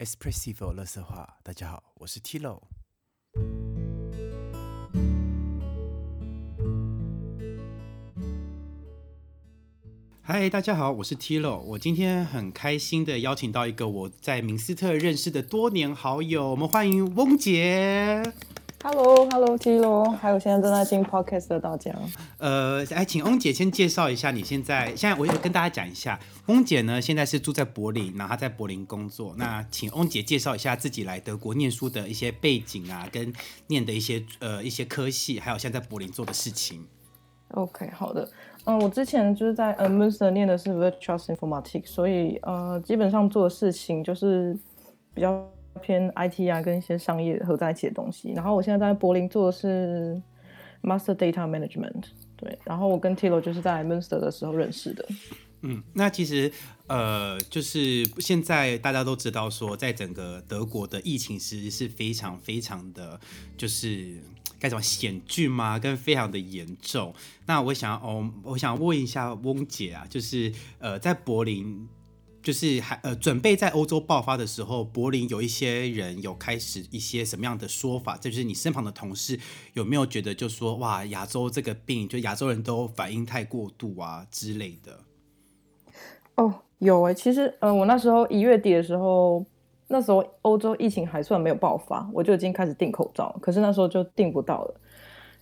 Espressivo 乐色话，大家好，我是 Tilo。嗨，大家好，我是 Tilo。我今天很开心的邀请到一个我在明斯特认识的多年好友，我们欢迎翁杰。Hello，Hello，Tilo，还有现在正在听 Podcast 的大家。呃，哎，请翁姐先介绍一下你现在。现在我也跟大家讲一下，翁姐呢现在是住在柏林，然后她在柏林工作。那请翁姐介绍一下自己来德国念书的一些背景啊，跟念的一些呃一些科系，还有现在在柏林做的事情。OK，好的。嗯，我之前就是在呃 Münster 念的是 Virtual Informatics，所以呃基本上做的事情就是比较偏 IT 啊，跟一些商业合在一起的东西。然后我现在在柏林做的是 Master Data Management，对。然后我跟 Tilo 就是在 Münster 的时候认识的。嗯，那其实呃，就是现在大家都知道说，在整个德国的疫情其实是非常非常的，就是该怎么险峻吗？跟非常的严重。那我想哦，我想问一下翁姐啊，就是呃，在柏林。就是还呃准备在欧洲爆发的时候，柏林有一些人有开始一些什么样的说法？这就是你身旁的同事有没有觉得就说哇，亚洲这个病就亚洲人都反应太过度啊之类的？哦，有诶、其实呃我那时候一月底的时候，那时候欧洲疫情还算没有爆发，我就已经开始订口罩，可是那时候就订不到了。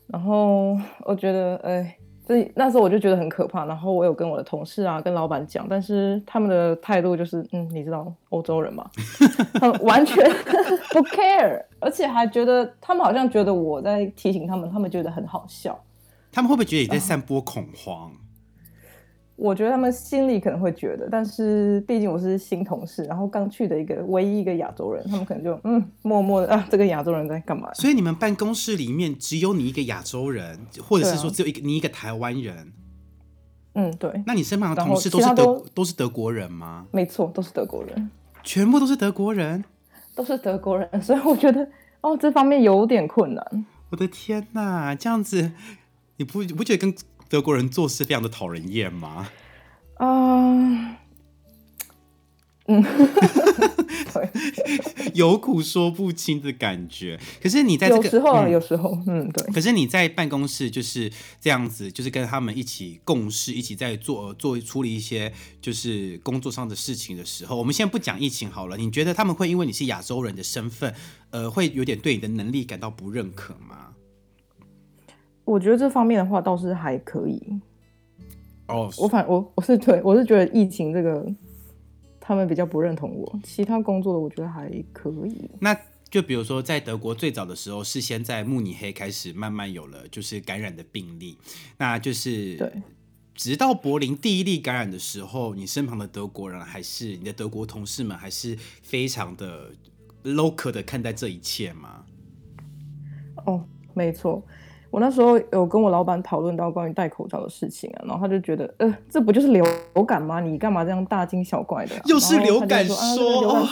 然后我觉得，哎。所以那时候我就觉得很可怕，然后我有跟我的同事啊、跟老板讲，但是他们的态度就是，嗯，你知道欧洲人嘛，他们完全 不 care，而且还觉得他们好像觉得我在提醒他们，他们觉得很好笑。他们会不会觉得你在散播恐慌？我觉得他们心里可能会觉得，但是毕竟我是新同事，然后刚去的一个唯一一个亚洲人，他们可能就嗯，默默的啊，这个亚洲人在干嘛？所以你们办公室里面只有你一个亚洲人，或者是说只有一个、你一个台湾人？嗯，对。那你身旁的同事都是德都都是德国人吗？没错，都是德国人，全部都是德国人，都是德国人，所以我觉得哦，这方面有点困难。我的天哪，这样子你不你不觉得跟德国人做事非常的讨人厌吗？啊、呃，嗯，对，有苦说不清的感觉。可是你在这个有时候、啊嗯有时候，嗯，对。可是你在办公室就是这样子，就是跟他们一起共事，一起在做做处理一些就是工作上的事情的时候，我们先不讲疫情好了。你觉得他们会因为你是亚洲人的身份，呃，会有点对你的能力感到不认可吗？我觉得这方面的话倒是还可以。哦，我反我我是对我是觉得疫情这个，他们比较不认同我。其他工作的我觉得还可以。那就比如说在德国最早的时候，是先在慕尼黑开始慢慢有了就是感染的病例，那就是对。直到柏林第一例感染的时候，你身旁的德国人还是你的德国同事们，还是非常的 local 的看待这一切吗？哦，没错，我那时候有跟我老板讨论到关于戴口罩的事情啊，然后他就觉得，呃，这不就是流感吗？你干嘛这样大惊小怪的啊、又是流感说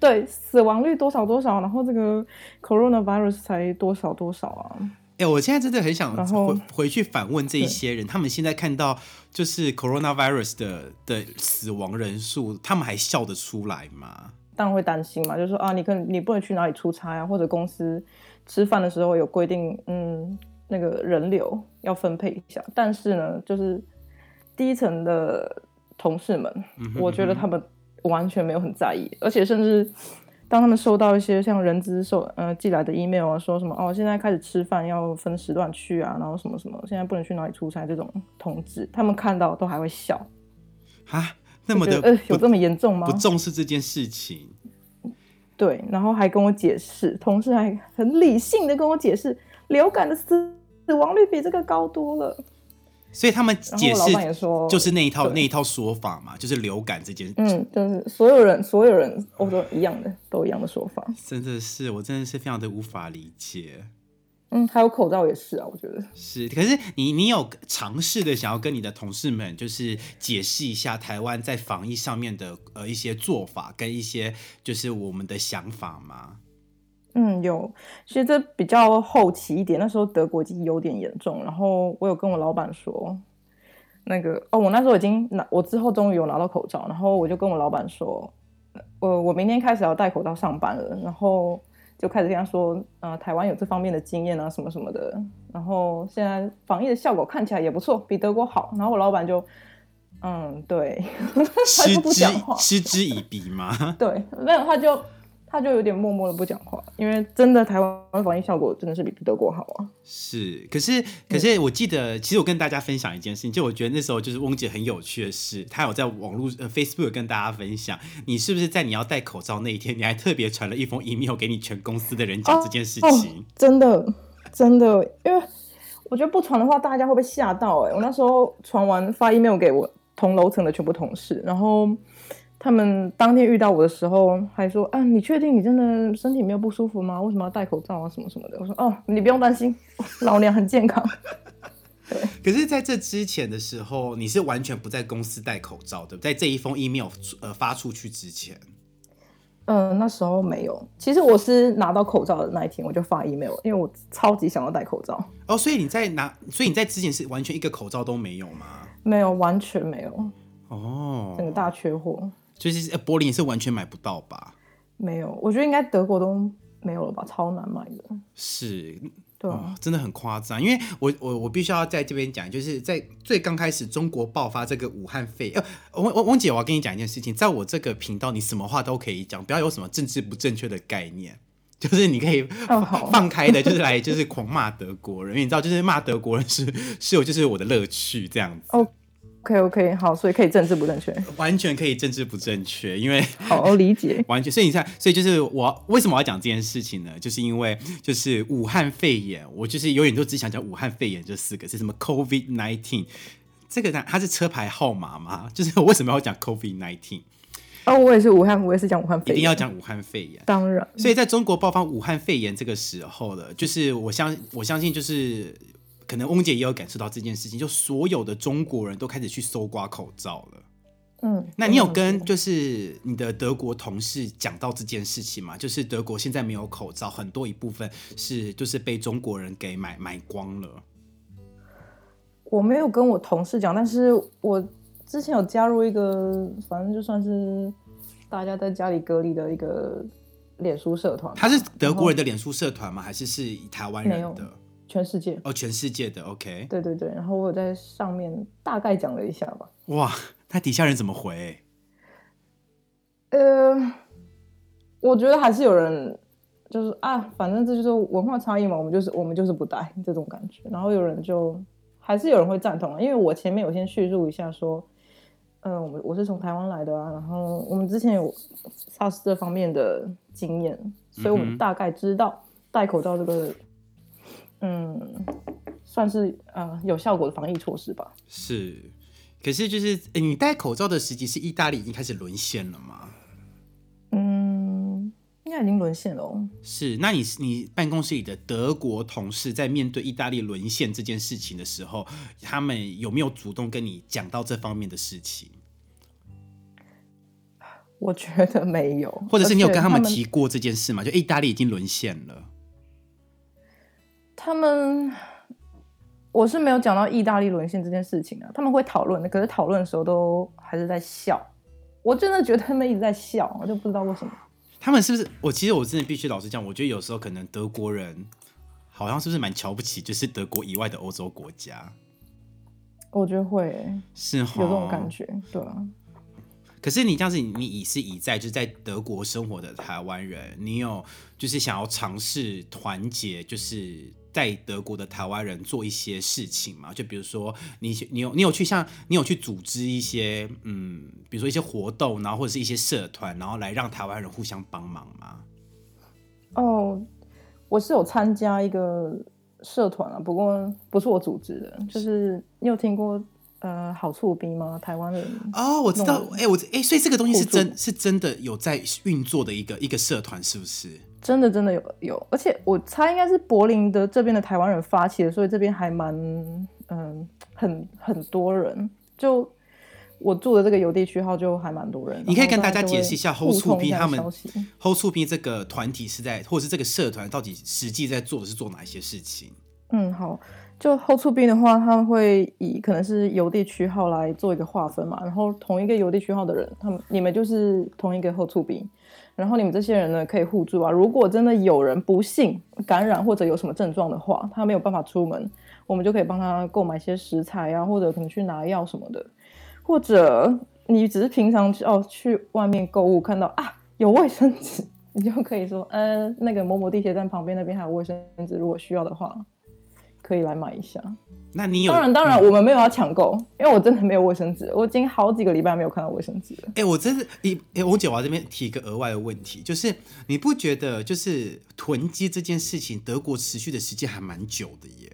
对，死亡率多少多少，然后这个 coronavirus 才多少多少啊？哎、我现在真的很想回回去反问这一些人，他们现在看到就是 coronavirus 的的死亡人数，他们还笑得出来吗？当然会担心嘛，就是说啊，你可能你不能去哪里出差啊，或者公司吃饭的时候有规定，嗯，那个人流要分配一下。但是呢，就是低层的同事们，嗯我觉得他们完全没有很在意，而且甚至当他们收到一些像人资收呃寄来的 email 啊，说什么哦，现在开始吃饭要分时段去啊，然后什么什么，现在不能去哪里出差这种通知，他们看到都还会笑，啊，那么的呃有这么严重吗？不重视这件事情。对，然后还跟我解释，同事还很理性的跟我解释，流感的死死亡率比这个高多了。所以他们解释板也说，就是那一套那一套说法嘛，就是流感这件，嗯，就是所有人所有人欧洲一样的，都一样的说法。真的是我真的是非常的无法理解。嗯，还有口罩也是啊，我觉得。是，可是你你有尝试的想要跟你的同事们，就是解释一下台湾在防疫上面的呃一些做法跟一些就是我们的想法吗？嗯，有，其实这比较后期一点，那时候德国已经有点严重，然后我有跟我老板说，那个哦，我那时候已经拿，我之后终于有拿到口罩，然后我就跟我老板说，我我明天开始要戴口罩上班了，然后就开始跟他说，呃，台湾有这方面的经验啊，什么什么的。然后现在防疫的效果看起来也不错，比德国好。然后我老板就，嗯，对，他嗤就不之。嗤之以鼻吗？对，没有他就他就有点默默的不讲话，因为真的台湾防疫效果真的是比德国好啊。是，可是可是我记得，其实我跟大家分享一件事情，就我觉得那时候就是翁姐很有趣的事，她有在网络呃 Facebook 跟大家分享，你是不是在你要戴口罩那一天，你还特别传了一封 email 给你全公司的人讲这件事情？真的真的，因为我觉得不传的话，大家会被吓到哎、我那时候传完发 email 给我同楼层的全部同事，然后他们当天遇到我的时候还说：“啊，你确定你真的身体没有不舒服吗？为什么要戴口罩啊？什么什么的？”我说：“哦，你不用担心，老娘很健康。可是在这之前的时候，你是完全不在公司戴口罩的，在这一封 email 呃发出去之前，”嗯，那时候没有。其实我是拿到口罩的那一天，我就发 email，因为我超级想要戴口罩。哦，所以你在拿，所以你在之前是完全一个口罩都没有吗？没有，完全没有，哦，整个大缺货。就是呃柏林是完全买不到吧？没有，我觉得应该德国都没有了吧，超难买的。是，对啊，哦，真的很夸张，因为我我我必须要在这边讲，就是在最刚开始中国爆发这个武汉肺，呃，翁翁翁姐，我要跟你讲一件事情，在我这个频道，你什么话都可以讲，不要有什么政治不正确的概念。就是你可以放开的，就是来就是狂骂德国人，因为你知道，就是骂德国人是是有就是我的乐趣这样子，OK OK，好，所以可以政治不正确，完全可以政治不正确，因为好理解。完全，所以你看，所以就是我为什么要讲这件事情呢？就是因为就是武汉肺炎，我就是永远都只想讲武汉肺炎这四个是什么 COVID nineteen，这个呢它是车牌号码吗？就是我为什么要讲 COVID nineteen？哦，我也是武汉，我也是讲武汉肺炎，一定要讲武汉肺炎。当然，所以在中国爆发武汉肺炎这个时候了，就是我相我相信就是可能翁姐也有感受到这件事情，就所有的中国人都开始去搜刮口罩了。嗯，那你有跟就是你的德国同事讲到这件事情吗？就是德国现在没有口罩，很多一部分是就是被中国人给买买光了。我没有跟我同事讲，但是我之前有加入一个，反正就算是大家在家里隔离的一个脸书社团，他是德国人的脸书社团吗？还是是台湾人的？全世界。哦，全世界的。OK，对对对，然后我有在上面大概讲了一下吧。哇，那底下人怎么回？呃，我觉得还是有人就是啊，反正这就是文化差异嘛，我们就是我们就是不带这种感觉。然后有人就还是有人会赞同啊，因为我前面有先叙述一下说，嗯、我们我是从台湾来的啊，然后我们之前有 SARS 这方面的经验，所以我们大概知道戴口罩这个，嗯，算是呃有效果的防疫措施吧。是，可是就是诶你戴口罩的时机是意大利已经开始沦陷了吗？嗯，应该已经沦陷了哦。是，那你你办公室里的德国同事在面对意大利沦陷这件事情的时候，他们有没有主动跟你讲到这方面的事情，我觉得没有，或者是你有跟他们提过这件事吗？就意大利已经沦陷了，他们，我是没有讲到意大利沦陷这件事情啊，他们会讨论的，可是讨论的时候都还是在笑。我真的觉得他们一直在笑，我就不知道为什么。他们是不是？我其实我真的必须老实讲，我觉得有时候可能德国人好像是不是蛮瞧不起，就是德国以外的欧洲国家，我觉得会欸是？有这种感觉，对啊。可是你这样子，你已是已在就是在德国生活的台湾人，你有就是想要尝试团结，就是在德国的台湾人做一些事情嘛？就比如说你你有你有去像你有去组织一些嗯，比如说一些活动，然后或者是一些社团，然后来让台湾人互相帮忙吗？哦，我是有参加一个社团啊，不过不是我组织的，就是你有听过呃好处兵吗？台湾人哦，我知道弄，哎、我哎、所以这个东西是真是真的有在运作的一个一个社团，是不是？真的真的有有，而且我猜应该是柏林的这边的台湾人发起的，所以这边还蛮嗯很很多人。就我住的这个邮递区号就还蛮多人。你可以跟大家解释一下互 Hold 通 to 一下他们 Hold P 这个团体是在，或者是这个社团到底实际在做的是做哪一些事情？嗯，好，就 Hold to B 的话，他们会以可能是邮递区号来做一个划分嘛，然后同一个邮递区号的人，他们你们就是同一个 Hold to B，然后你们这些人呢可以互助啊。如果真的有人不幸感染或者有什么症状的话，他没有办法出门，我们就可以帮他购买一些食材啊，或者可能去拿药什么的。或者你只是平常哦去外面购物看到啊有卫生纸，你就可以说，嗯，那个某某地铁站旁边那边还有卫生纸，如果需要的话，可以来买一下。那你有？当然，当然，我们没有要抢购，因为我真的没有卫生纸，我已经好几个礼拜没有看到卫生纸了。哎，我真是，哎哎，我姐我这边提一个额外的问题，就是你不觉得就是囤积这件事情，德国持续的时间还蛮久的耶？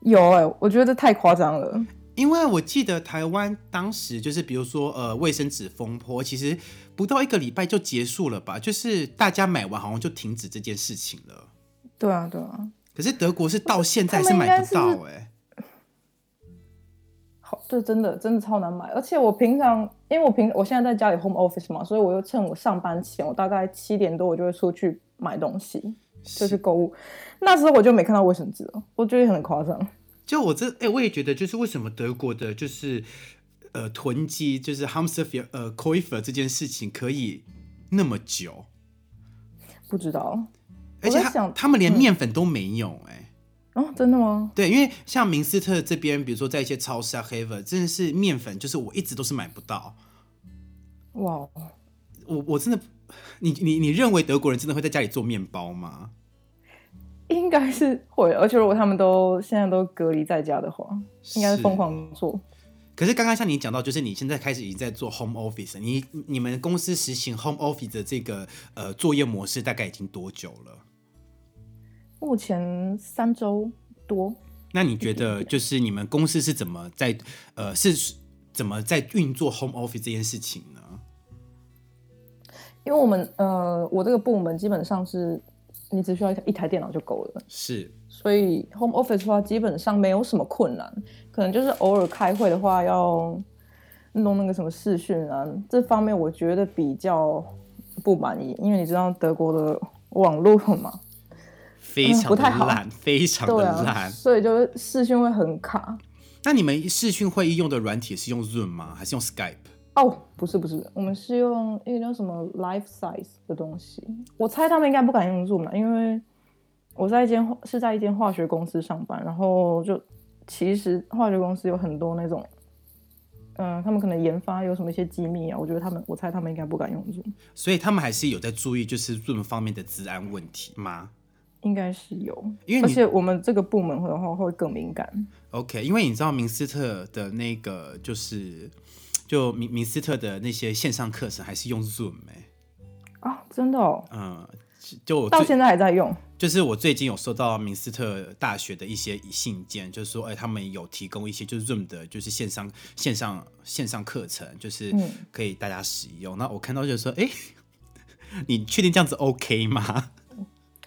有哎，我觉得这太夸张了。因为我记得台湾当时就是比如说呃卫生纸风波，其实不到一个礼拜就结束了吧？就是大家买完好像就停止这件事情了。对啊，对啊。可是德国是到现在是买不到哎。好这真的真的超难买，而且我平常因为我平我现在在家里 home office 嘛，所以我又趁我上班前，我大概七点多我就会出去买东西，就去购物。那时候我就没看到卫生纸了，我觉得很夸张。就我这哎，我也觉得就是为什么德国的就是呃囤积就是 Hamster 呃 c o i f e r 这件事情可以那么久？不知道，而且他他们连面粉都没有哎。哦，真的吗？对，因为像明斯特这边，比如说在一些超市啊，Haver 真的是面粉，就是我一直都是买不到。哇，我我真的，你你你认为德国人真的会在家里做面包吗？应该是会，而且如果他们都现在都隔离在家的话，应该是疯狂做。可是刚刚像你讲到，就是你现在开始已经在做 home office，你你们公司实行 home office 的这个呃作业模式大概已经多久了？目前三周多。那你觉得，就是你们公司是怎么在呃，是怎么在运作 home office 这件事情呢？因为我们呃，我这个部门基本上是，你只需要一台电脑就够了。是。所以 home office 的话，基本上没有什么困难，可能就是偶尔开会的话要弄那个什么视讯啊，这方面我觉得比较不满意，因为你知道德国的网络嘛。非常的烂，非常的烂，所以就视讯会很卡。那你们视讯会议用的软体是用 Zoom 吗？还是用 Skype？哦，不是不是，我们是用一个叫什么 Life Size 的东西。我猜他们应该不敢用 Zoom 因为我在一间是在一间化学公司上班，然后就其实化学公司有很多那种，嗯，他们可能研发有什么一些机密啊，我觉得他们，我猜他们应该不敢用 Zoom。所以他们还是有在注意，就是 Zoom 方面的治安问题吗？应该是有，因为而且我们这个部门的话会更敏感。OK，因为你知道明斯特的那个就是就明明斯特的那些线上课程还是用 Zoom 哎啊，真的哦，嗯，就到现在还在用。就是我最近有收到明斯特大学的一些信件，就是说哎，他们有提供一些就是 Zoom 的，就是线上线上线上课程，就是可以大家使用。那我看到就是说，哎，你确定这样子 OK 吗？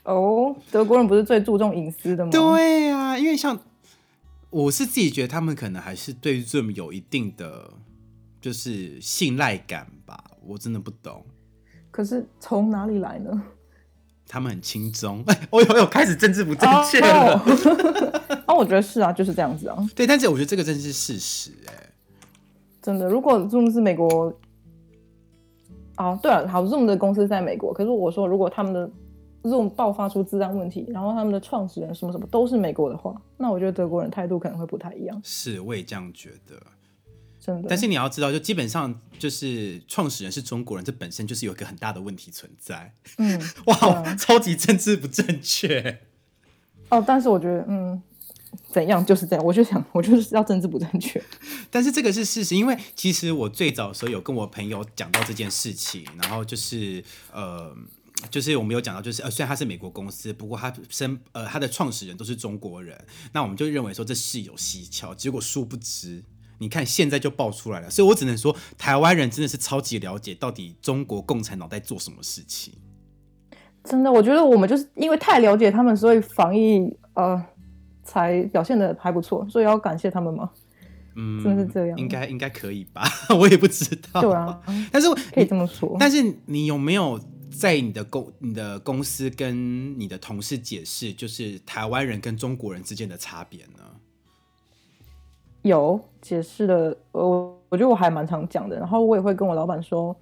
哦，德国人不是最注重隐私的吗？对啊，因为像我是自己觉得他们可能还是对 Zoom 有一定的就是信赖感吧，我真的不懂。可是从哪里来呢？他们很轻松，哎，我有有开始政治不正确了。啊，我觉得是啊，就是这样子啊。对，但是我觉得这个真的是事实，哎，真的。如果 Zoom 是美国，哦，对了，好，Zoom 的公司在美国，可是我说如果他们的。这种爆发出治安问题，然后他们的创始人什么什么都是美国的话，那我觉得德国人态度可能会不太一样。是，我也这样觉得，真的。但是你要知道，就基本上就是创始人是中国人，这本身就是有一个很大的问题存在。嗯，哇，超级政治不正确。哦，但是我觉得，嗯，怎样就是这样，我就想，我就是要政治不正确。但是这个是事实，因为其实我最早的时候有跟我朋友讲到这件事情，然后就是呃。就是我们有讲到，就是呃，虽然他是美国公司，不过他身呃他的创始人都是中国人，那我们就认为说这事有蹊跷。结果殊不知，你看现在就爆出来了。所以我只能说，台湾人真的是超级了解到底中国共产党在做什么事情。真的，我觉得我们就是因为太了解他们，所以防疫呃才表现的还不错，所以要感谢他们吗？嗯，真的是这样，应该应该可以吧？我也不知道。对啊，但是可以这么说。但是你有没有？在你的公、你的公司跟你的同事解释，就是台湾人跟中国人之间的差别呢？有解释的，我我觉得我还蛮常讲的。然后我也会跟我老板说，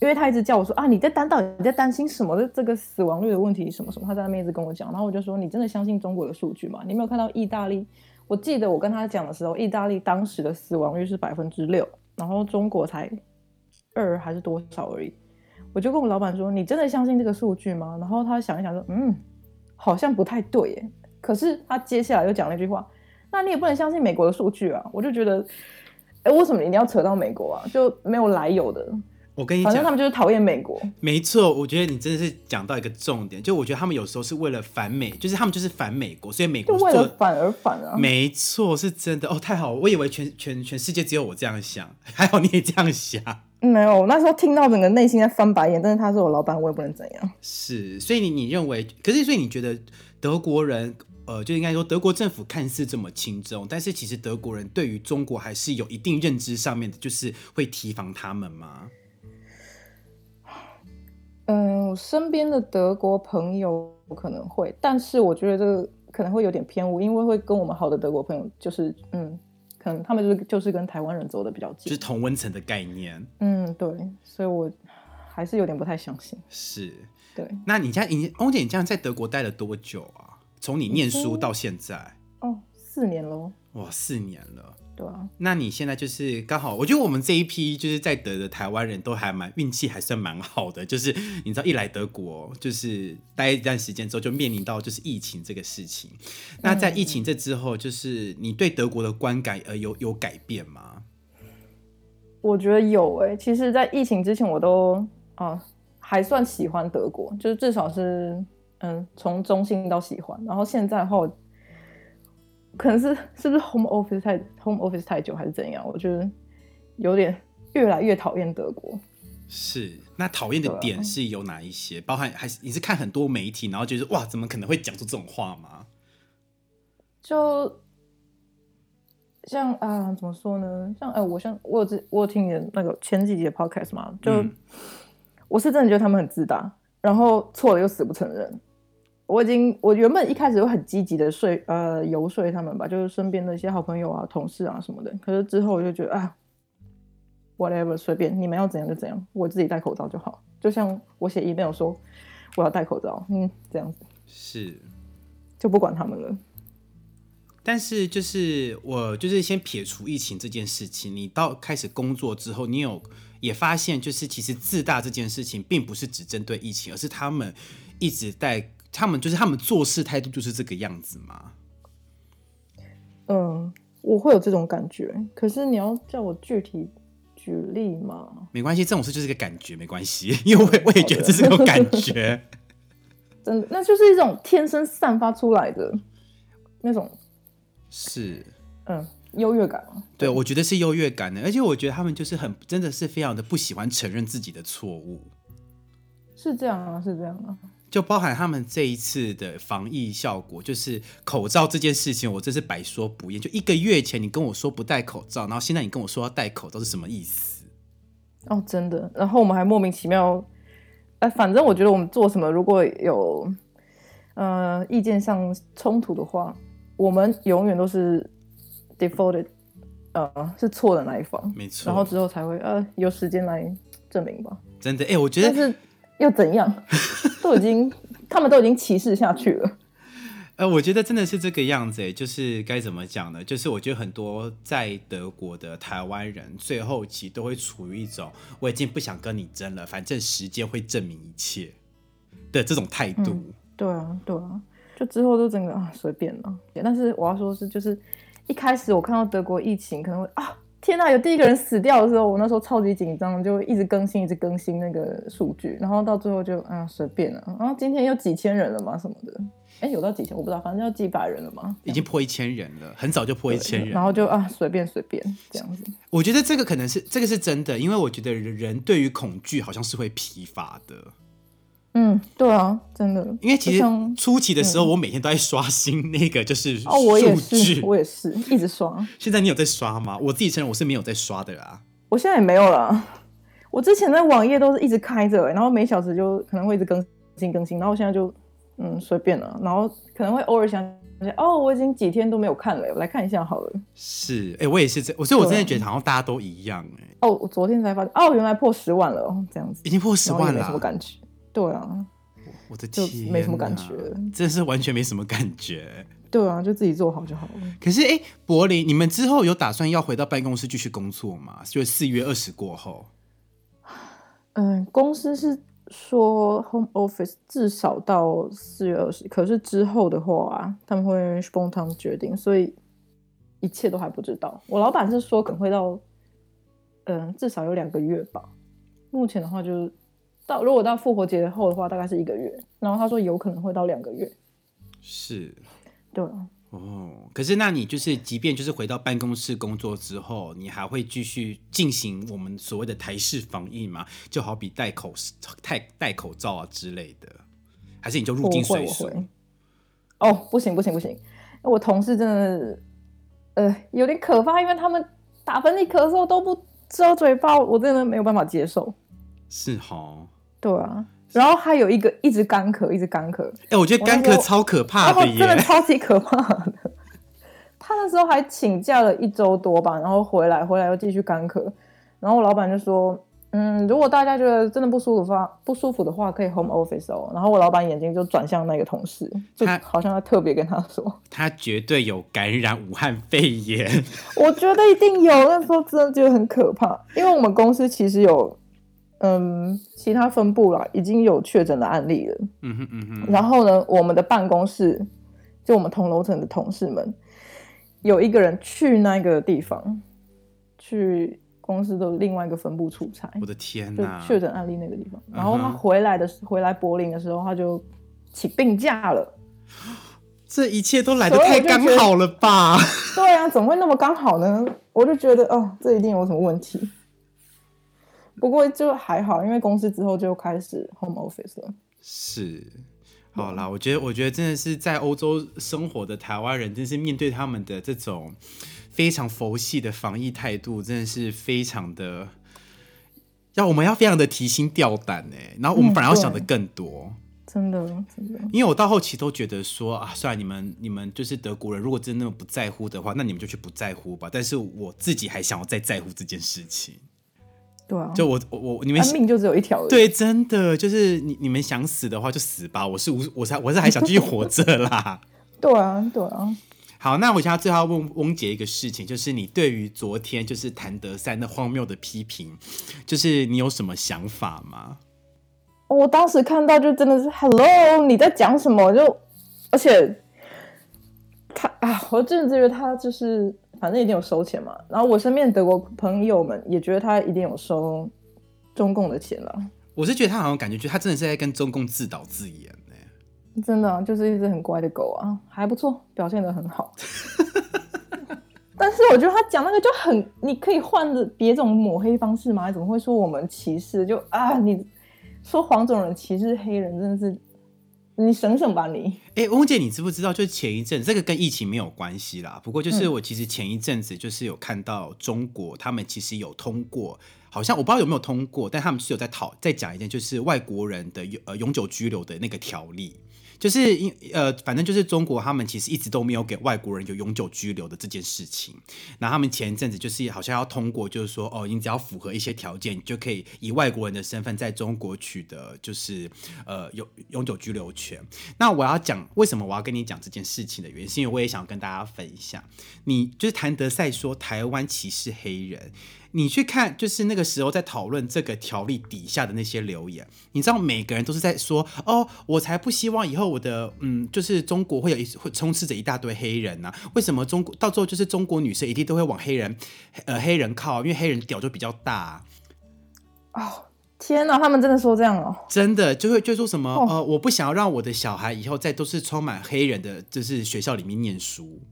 因为他一直叫我说啊，你在担到你在担心什么的这个死亡率的问题什么什么，他在那边一直跟我讲，然后我就说你真的相信中国的数据吗？你没有看到意大利？我记得我跟他讲的时候，意大利当时的死亡率是百分之六，然后中国才二还是多少而已。我就跟我老板说，你真的相信这个数据吗？然后他想一想说，嗯，好像不太对耶。可是他接下来又讲了一句话，那你也不能相信美国的数据啊。我就觉得，哎，为什么一定要扯到美国啊？就没有来由的。我跟你反正他们就是讨厌美国。没错，我觉得你真的是讲到一个重点，就我觉得他们有时候是为了反美，就是他们就是反美国，所以美国就为了反而反啊。没错，是真的哦，太好了，我以为全全全世界只有我这样想，还好你也这样想。没有，我那时候听到整个内心在翻白眼，但是他是我老板，我也不能怎样。是，所以你你认为，可是所以你觉得德国人，呃，就应该说德国政府看似这么轻重，但是其实德国人对于中国还是有一定认知上面的，就是会提防他们吗？嗯，我身边的德国朋友可能会，但是我觉得这个可能会有点偏误，因为会跟我们好的德国朋友，就是嗯，可能他们就是就是跟台湾人走的比较近，就是同温层的概念。嗯，对，所以我还是有点不太相信。是，对。那你家你欧姐，你这样在德国待了多久啊？从你念书到现在？哦，四年喽。哇，四年了。对啊，那你现在就是刚好，我觉得我们这一批就是在德的台湾人都还蛮运气还算蛮好的，就是你知道一来德国就是待一段时间之后就面临到就是疫情这个事情。那在疫情这之后，就是你对德国的观感呃有有改变吗？我觉得有诶，其实，在疫情之前我都啊还算喜欢德国，就是至少是嗯从中性到喜欢，然后现在后。可能是是不是 home office 太 home office 太久还是怎样？我觉得有点越来越讨厌德国。是，那讨厌的点是有哪一些？包含还是你是看很多媒体，然后觉得哇，怎么可能会讲出这种话吗？就像啊，怎么说呢？像哎，我像我有我有听你的那个前几集的 podcast 嘛，就我是真的觉得他们很自大，然后错了又死不承认。我已经，我原本一开始会很积极的说，呃，游说他们吧，就是身边的一些好朋友啊、同事啊什么的。可是之后我就觉得啊，whatever，随便你们要怎样就怎样，我自己戴口罩就好。就像我写 email 说我要戴口罩，嗯，这样子是，就不管他们了。但是就是我就是先撇除疫情这件事情，你到开始工作之后，你有也发现，就是其实自大这件事情，并不是只针对疫情，而是他们一直在。他们就是他们做事态度就是这个样子吗？嗯，我会有这种感觉。可是你要叫我具体举例嘛？没关系，这种事就是个感觉，没关系。因为我我也觉得这是种感觉，真的，那就是一种天生散发出来的那种，是嗯优越感。对，我觉得是优越感的，而且我觉得他们就是很真的是非常的不喜欢承认自己的错误。是这样啊，是这样啊。就包含他们这一次的防疫效果，就是口罩这件事情，我真是百说不厌。就一个月前你跟我说不戴口罩，然后现在你跟我说要戴口罩，是什么意思？哦，真的。然后我们还莫名其妙，哎，反正我觉得我们做什么如果有呃意见上冲突的话，我们永远都是 defaulted，呃，是错的那一方。没错。然后之后才会呃有时间来证明吧。真的，哎，我觉得。又怎样？都已经，他们都已经歧视下去了。呃，我觉得真的是这个样子，哎，就是该怎么讲呢？就是我觉得很多在德国的台湾人，最后期都会处于一种我已经不想跟你争了，反正时间会证明一切的这种态度。对啊，对啊，就之后就整个啊随便了。但是我要说是，就是一开始我看到德国疫情可能会啊。天呐！有第一个人死掉的时候，我那时候超级紧张，就一直更新，一直更新那个数据，然后到最后就啊随便了。然后今天有几千人了吗？什么的？哎，有到几千？我不知道，反正要几百人了嘛？已经破一千人了，很早就破一千人。然后就啊随便随便这样子。我觉得这个可能是这个是真的，因为我觉得人对于恐惧好像是会疲乏的。嗯，对啊，真的。因为其实初期的时候，我每天都在刷新那个就是哦，我也是，我也是一直刷。现在你有在刷吗？我自己承认我是没有在刷的啦。我现在也没有了。我之前的网页都是一直开着，然后每小时就可能会一直更新更新，然后现在就嗯，随便了。然后可能会偶尔想想，哦，我已经几天都没有看了，我来看一下好了。是，哎、我也是这，我所以我真的觉得好像大家都一样、哎，哦，我昨天才发现，哦，原来破十万了哦，这样子，已经破十万了什么，感觉。对啊，我的就天，没什么感觉真是完全没什么感觉。对啊，就自己做好就好了。可是，哎、柏林，你们之后有打算要回到办公室继续工作吗？就四月二十过后，嗯，公司是说 home office 至少到四月二十，可是之后的话，他们会 spontan 决定，所以一切都还不知道。我老板是说可能会到，嗯，至少有两个月吧。目前的话就是到，如果到复活节后的话，大概是一个月。然后他说有可能会到两个月。是对啊，哦。可是，那你就是，即便就是回到办公室工作之后，你还会继续进行我们所谓的台式防疫吗？就好比戴口戴戴口罩啊之类的，还是你就入境随俗？会我会。哦，不行不行不行，我同事真的，呃，有点可怕，因为他们打喷嚏、咳嗽都不遮嘴巴，我真的没有办法接受。是哈。对啊，然后还有一个一直干咳，一直干咳，哎、我觉得干咳超可怕的耶。真的超级可怕的。他那时候还请假了一周多吧，然后回来，回来又继续干咳，然后我老板就说，嗯，如果大家觉得真的不舒服的话，不舒服的话可以 home office 哦。然后我老板眼睛就转向那个同事，就他好像要特别跟他说，他绝对有感染武汉肺炎。我觉得一定有，那时候真的觉得很可怕，因为我们公司其实有，嗯，其他分部啦，已经有确诊的案例了。嗯哼嗯哼。然后呢，我们的办公室，就我们同楼层的同事们，有一个人去那个地方，去公司的另外一个分部出差，我的天就哪！确诊案例那个地方。然后他回来的回来柏林的时候，他就请病假了。这一切都来得太刚好了吧？对啊，怎么会那么刚好呢？我就觉得哦，这一定有什么问题。不过就还好，因为公司之后就开始 home office 了。是，好啦，我觉得，我觉得真的是在欧洲生活的台湾人，真是面对他们的这种非常佛系的防疫态度，真的是非常的，要我们要非常的提心吊胆哎，然后我们嗯反而要想的更多。真的，真的，因为我到后期都觉得说啊，虽然你们你们就是德国人，如果真的不在乎的话，那你们就去不在乎吧。但是我自己还想要再在乎这件事情。对啊，就我我我你们命就只有一条。对，真的就是你你们想死的话就死吧，我是无我是我是还想继续活着啦。对啊，对啊。好，那我想要最后要问翁姐一个事情，就是你对于昨天就是谭德赛那荒谬的批评，就是你有什么想法吗？我当时看到就真的是 “hello”，你在讲什么？就而且他啊，我真的觉得他就是反正一定有收钱嘛。然后我身边的德国朋友们也觉得他一定有收中共的钱了，我是觉得他好像感觉，就他真的是在跟中共自导自演呢、真的啊、就是一只很乖的狗啊，还不错，表现的很好。但是我觉得他讲那个就很，你可以换着别种抹黑方式吗？怎么会说我们歧视？就啊，你说黄种人歧视黑人，真的是你省省吧你。哎，翁姐，你知不知道？就前一阵，这个跟疫情没有关系啦。不过就是嗯我其实前一阵子就是有看到中国，他们其实有通过，好像我不知道有没有通过，但他们是有在讨在讲一件，就是外国人的永呃永久居留的那个条例。就是因呃，反正就是中国他们其实一直都没有给外国人有永久居留的这件事情。然后他们前一阵子就是好像要通过，就是说哦，你只要符合一些条件，你就可以以外国人的身份在中国取得就是呃永永久居留权。那我要讲为什么我要跟你讲这件事情的原因，是因为我也想跟大家分享，你就是谭德赛说台湾歧视黑人。你去看，就是那个时候在讨论这个条例底下的那些留言，你知道每个人都是在说，哦，我才不希望以后我的，嗯，就是中国会有一会充斥着一大堆黑人呐、为什么中国到最后就是中国女生一定都会往黑人，呃，黑人靠，因为黑人屌就比较大、哦，天哪，他们真的说这样哦？真的就会就说什么，哦呃，我不想要让我的小孩以后在都是充满黑人的，就是学校里面念书。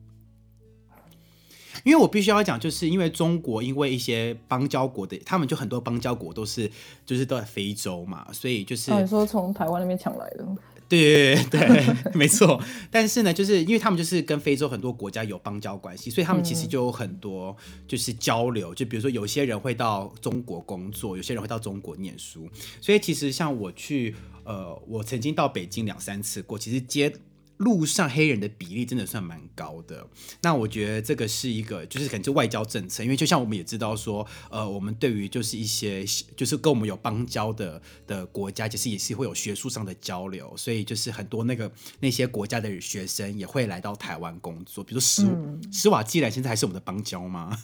因为我必须要讲，就是因为中国因为一些邦交国的，他们就很多邦交国都是就是都在非洲嘛，所以就是、说从台湾那边抢来的？对对对对，没错。但是呢，就是因为他们就是跟非洲很多国家有邦交关系，所以他们其实就有很多就是交流。就比如说，有些人会到中国工作，有些人会到中国念书。所以其实像我去，呃，我曾经到北京两三次过，其实接。路上黑人的比例真的算蛮高的，那我觉得这个是一个，就是可能是外交政策，因为就像我们也知道说，呃，我们对于就是一些就是跟我们有邦交的的国家，其实也是会有学术上的交流，所以就是很多那个那些国家的学生也会来到台湾工作，比如说施施瓦济兰现在还是我们的邦交吗？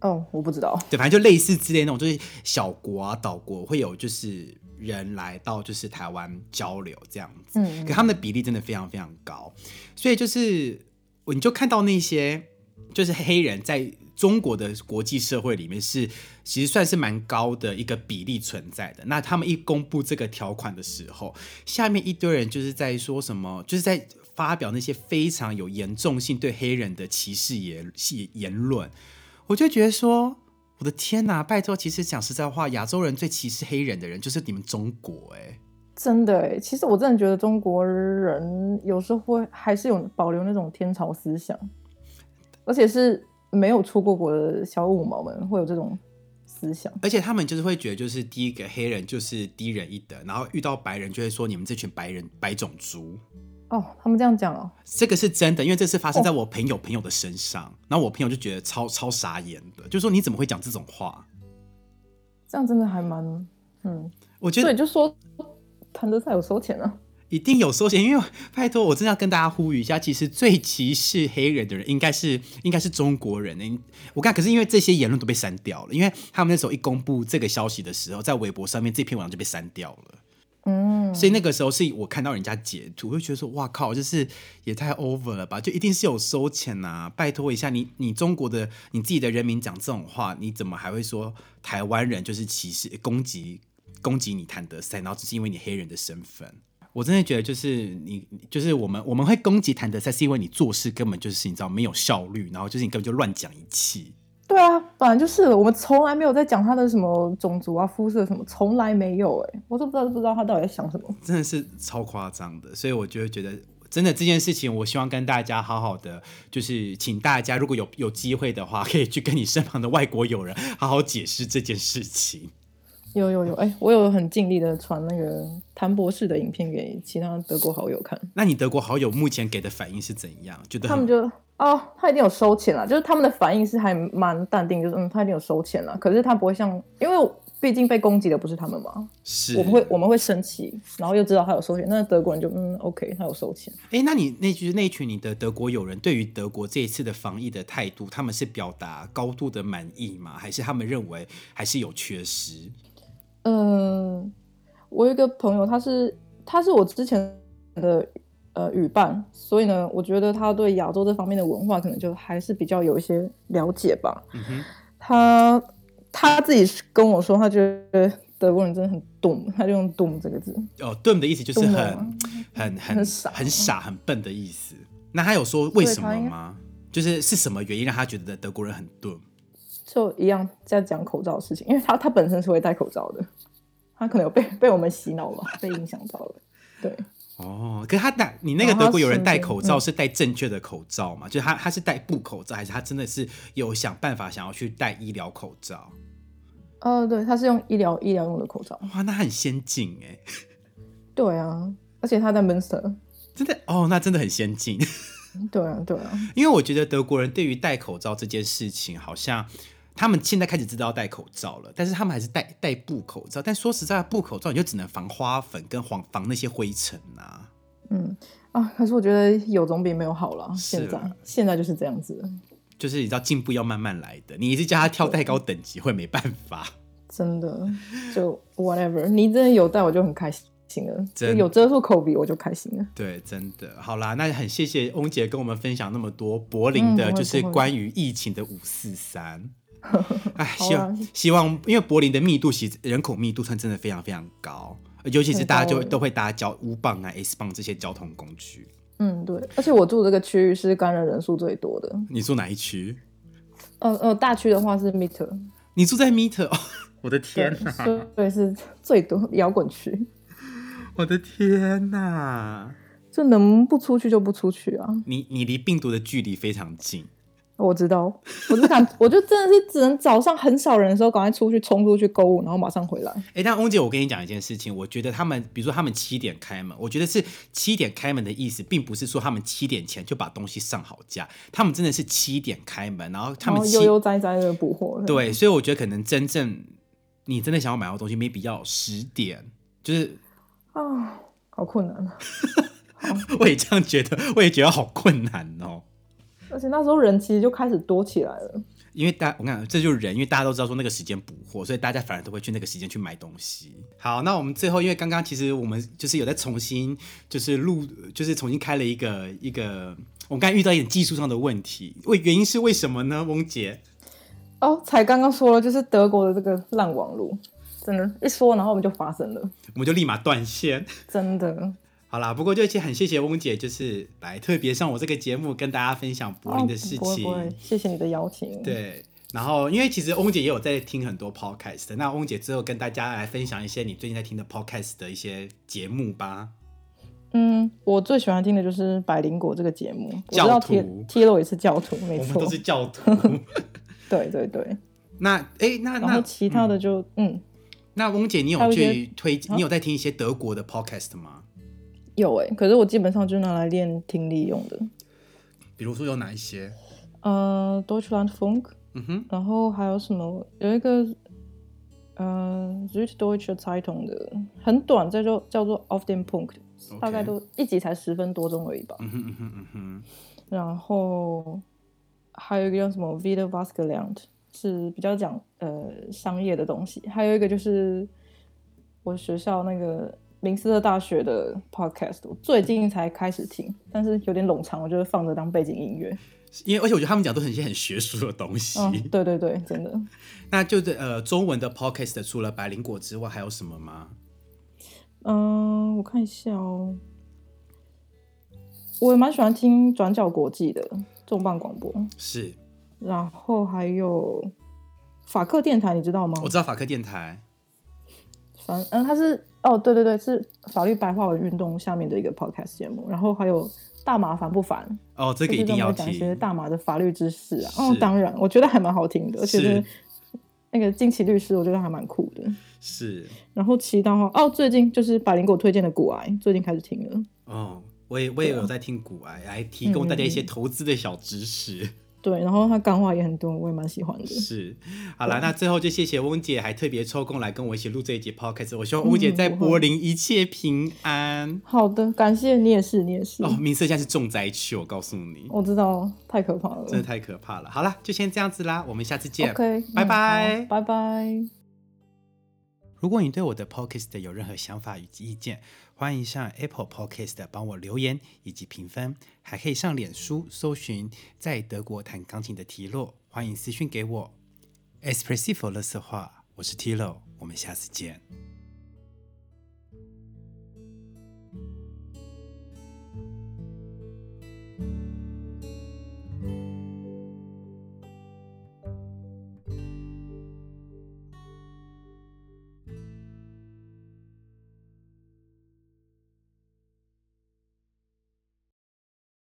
哦，我不知道，对，反正就类似之类那种，就是小国啊岛国会有就是。人来到就是台湾交流这样子，可他们的比例真的非常非常高，所以就是你就看到那些就是黑人在中国的国际社会里面是其实算是蛮高的一个比例存在的。那他们一公布这个条款的时候，下面一堆人就是在说什么，就是在发表那些非常有严重性对黑人的歧视言言论，我就觉得说。我的天呐！拜托，其实讲实在话，亚洲人最歧视黑人的人就是你们中国哎，真的哎。其实我真的觉得中国人有时候会还是有保留那种天朝思想，而且是没有出过国的小五毛们会有这种思想，而且他们就是会觉得，就是第一个黑人就是低人一等，然后遇到白人就会说你们这群白人白种族。哦，他们这样讲哦，这个是真的，因为这是发生在我朋友朋友的身上，然后我朋友就觉得超超傻眼的，就说你怎么会讲这种话？这样真的还蛮，嗯，我觉得，对就说谭德赛有收钱啊，一定有收钱，因为拜托，我真的要跟大家呼吁一下，其实最歧视黑人的人应该是应该是中国人呢。我看，可是因为这些言论都被删掉了，因为他们那时候一公布这个消息的时候，在微博上面这篇文章就被删掉了。嗯，所以那个时候是我看到人家截图，我就觉得说，哇靠，就是也太 over 了吧？就一定是有收钱呐！拜托一下，你你中国的你自己的人民讲这种话，你怎么还会说台湾人就是歧视、攻击、攻击你谭德赛？然后只是因为你黑人的身份，我真的觉得就是你就是我们我们会攻击谭德赛，是因为你做事根本就是你知道没有效率，然后就是你根本就乱讲一气。对啊，本来就是我们从来没有在讲他的什么种族啊、肤色什么，从来没有哎，我都不知道不知道他到底在想什么，真的是超夸张的，所以我就觉得真的这件事情，我希望跟大家好好的，就是请大家如果有有机会的话，可以去跟你身旁的外国友人好好解释这件事情。有有有，哎，我有很尽力的传那个谭博士的影片给其他德国好友看。那你德国好友目前给的反应是怎样？觉得他们就哦，他一定有收钱了，就是他们的反应是还蛮淡定，就是嗯，他一定有收钱了。可是他不会像，因为毕竟被攻击的不是他们嘛，是我们会我们会生气，然后又知道他有收钱，那德国人就嗯，OK，他有收钱。哎，那你那就是那群你的德国友人对于德国这一次的防疫的态度，他们是表达高度的满意吗？还是他们认为还是有缺失？嗯，我有一个朋友，他是他是我之前的呃语伴，所以呢，我觉得他对亚洲这方面的文化可能就还是比较有一些了解吧。嗯他他自己跟我说，他觉得德国人真的很 dumb，他就用 dumb 这个字。哦，dumb 的意思就是很很很傻、很傻、很笨的意思。那他有说为什么吗？就是是什么原因让他觉得德国人很钝？就一样在讲口罩的事情，因为他他本身是会戴口罩的，他可能有被被我们洗脑了，被影响到了。对，哦，可是他戴你那个德国有人戴口罩是戴正确的口罩吗？就是他他是戴布口罩，还是他真的是有想办法想要去戴医疗口罩？哦，对，他是用医疗医疗用的口罩。哇，那很先进哎。对啊，而且他在 Monster，真的哦，那真的很先进。对啊，对啊，因为我觉得德国人对于戴口罩这件事情好像。他们现在开始知道戴口罩了，但是他们还是戴戴布口罩。但说实在，布口罩你就只能防花粉跟防防那些灰尘呐。嗯啊，可是我觉得有总比没有好了。现在现在就是这样子，就是你知道进步要慢慢来的。你一直叫他跳太高等级会没办法。真的，就 whatever，你真的有戴我就很开心了。有遮住口鼻我就开心了。对，真的。好啦，那很谢谢翁姐跟我们分享那么多柏林的，就是关于疫情的五四三。哎，希望希望，因为柏林的密度其实人口密度算真的非常非常高，尤其是大家就都会搭交乌棒啊、S 棒这些交通工具。嗯，对。而且我住这个区域是感染人数最多的。你住哪一区？呃呃，大区的话是 Meter。你住在 Meter？我的天哪！对，是最多摇滚区。我的天哪！这能不出去就不出去啊！你你离病毒的距离非常近。我知道，我是敢，我就真的是只能早上很少人的时候赶快出去冲出去购物，然后马上回来。哎，但翁姐，我跟你讲一件事情，我觉得他们，比如说他们七点开门，我觉得是七点开门的意思，并不是说他们七点前就把东西上好架，他们真的是七点开门，然后他们悠悠哉哉的补货。对，所以我觉得可能真正你真的想要买到东西，没必要十点，就是啊，好困难啊。我也这样觉得，我也觉得好困难哦。而且那时候人其实就开始多起来了，因为大我看这就是人，因为大家都知道说那个时间补货，所以大家反而都会去那个时间去买东西。好，那我们最后因为刚刚其实我们就是有在重新就是录，就是重新开了一个一个，我们刚才遇到一点技术上的问题，为原因是为什么呢？翁姐，哦，才刚刚说了，就是德国的这个烂网络，真的，一说然后我们就发生了，我们就立马断线，真的。好啦，不过就很谢谢翁姐，就是来特别上我这个节目跟大家分享柏林的事情。谢谢你的邀请。对，然后因为其实翁姐也有在听很多 podcast，那翁姐之后跟大家来分享一些你最近在听的 podcast 的一些节目吧。嗯，我最喜欢听的就是百灵果这个节目。教徒，T 洛也是教徒，没错，都是教徒。对对对。那哎，那那其他的就嗯，那翁姐，你有去推，你有在听一些德国的 podcast 吗？有哎，可是我基本上就拿来练听力用的。比如说有哪一些？呃，Deutschland Funk，嗯哼，然后还有什么？有一个呃，Süddeutsche Zeitung 的，很短，叫做叫做 Auf den Punkt，大概都一集才十分多钟而已吧。嗯哼嗯哼嗯哼。然后还有一个叫什么 Vida Vasgelernt，是比较讲呃商业的东西。还有一个就是我学校那个。明斯特大学的 podcast，我最近才开始听，但是有点冗长，我就是放着当背景音乐。因为而且我觉得他们讲都很些很学术的东西。对对对，真的。那就是呃，中文的 podcast 除了百灵果之外，还有什么吗？嗯，我看一下哦。我也蛮喜欢听转角国际的重磅广播。是。然后还有法克电台，你知道吗？我知道法克电台。反嗯，它是。哦，对对对，是法律白话文运动下面的一个 podcast 节目，然后还有大麻烦不烦？哦，这个一定要讲一些大麻的法律知识啊。哦，当然，我觉得还蛮好听的，而且那个金奇律师，我觉得还蛮酷的。是。然后其他话，哦，最近就是百灵果推荐的古癌，最近开始听了。哦，我也我也有在听古癌，来提供大家一些投资的小知识。对，然后他干话也很多，我也蛮喜欢的。是，好了，那最后就谢谢翁姐，还特别抽空来跟我一起录这一集 podcast。我希望翁姐在柏林一切平安。好的，感谢你也是，你也是。哦，明色现在是重灾区，我告诉你。我知道，太可怕了，真的太可怕了。好了，就先这样子啦，我们下次见。OK，拜拜，拜拜。如果你对我的 podcast 有任何想法与意见，欢迎上 Apple Podcast 帮我留言以及评分，还可以上脸书搜寻在德国弹钢琴的提洛，欢迎私讯给我。Espressive 乐色话，我是提洛我们下次见。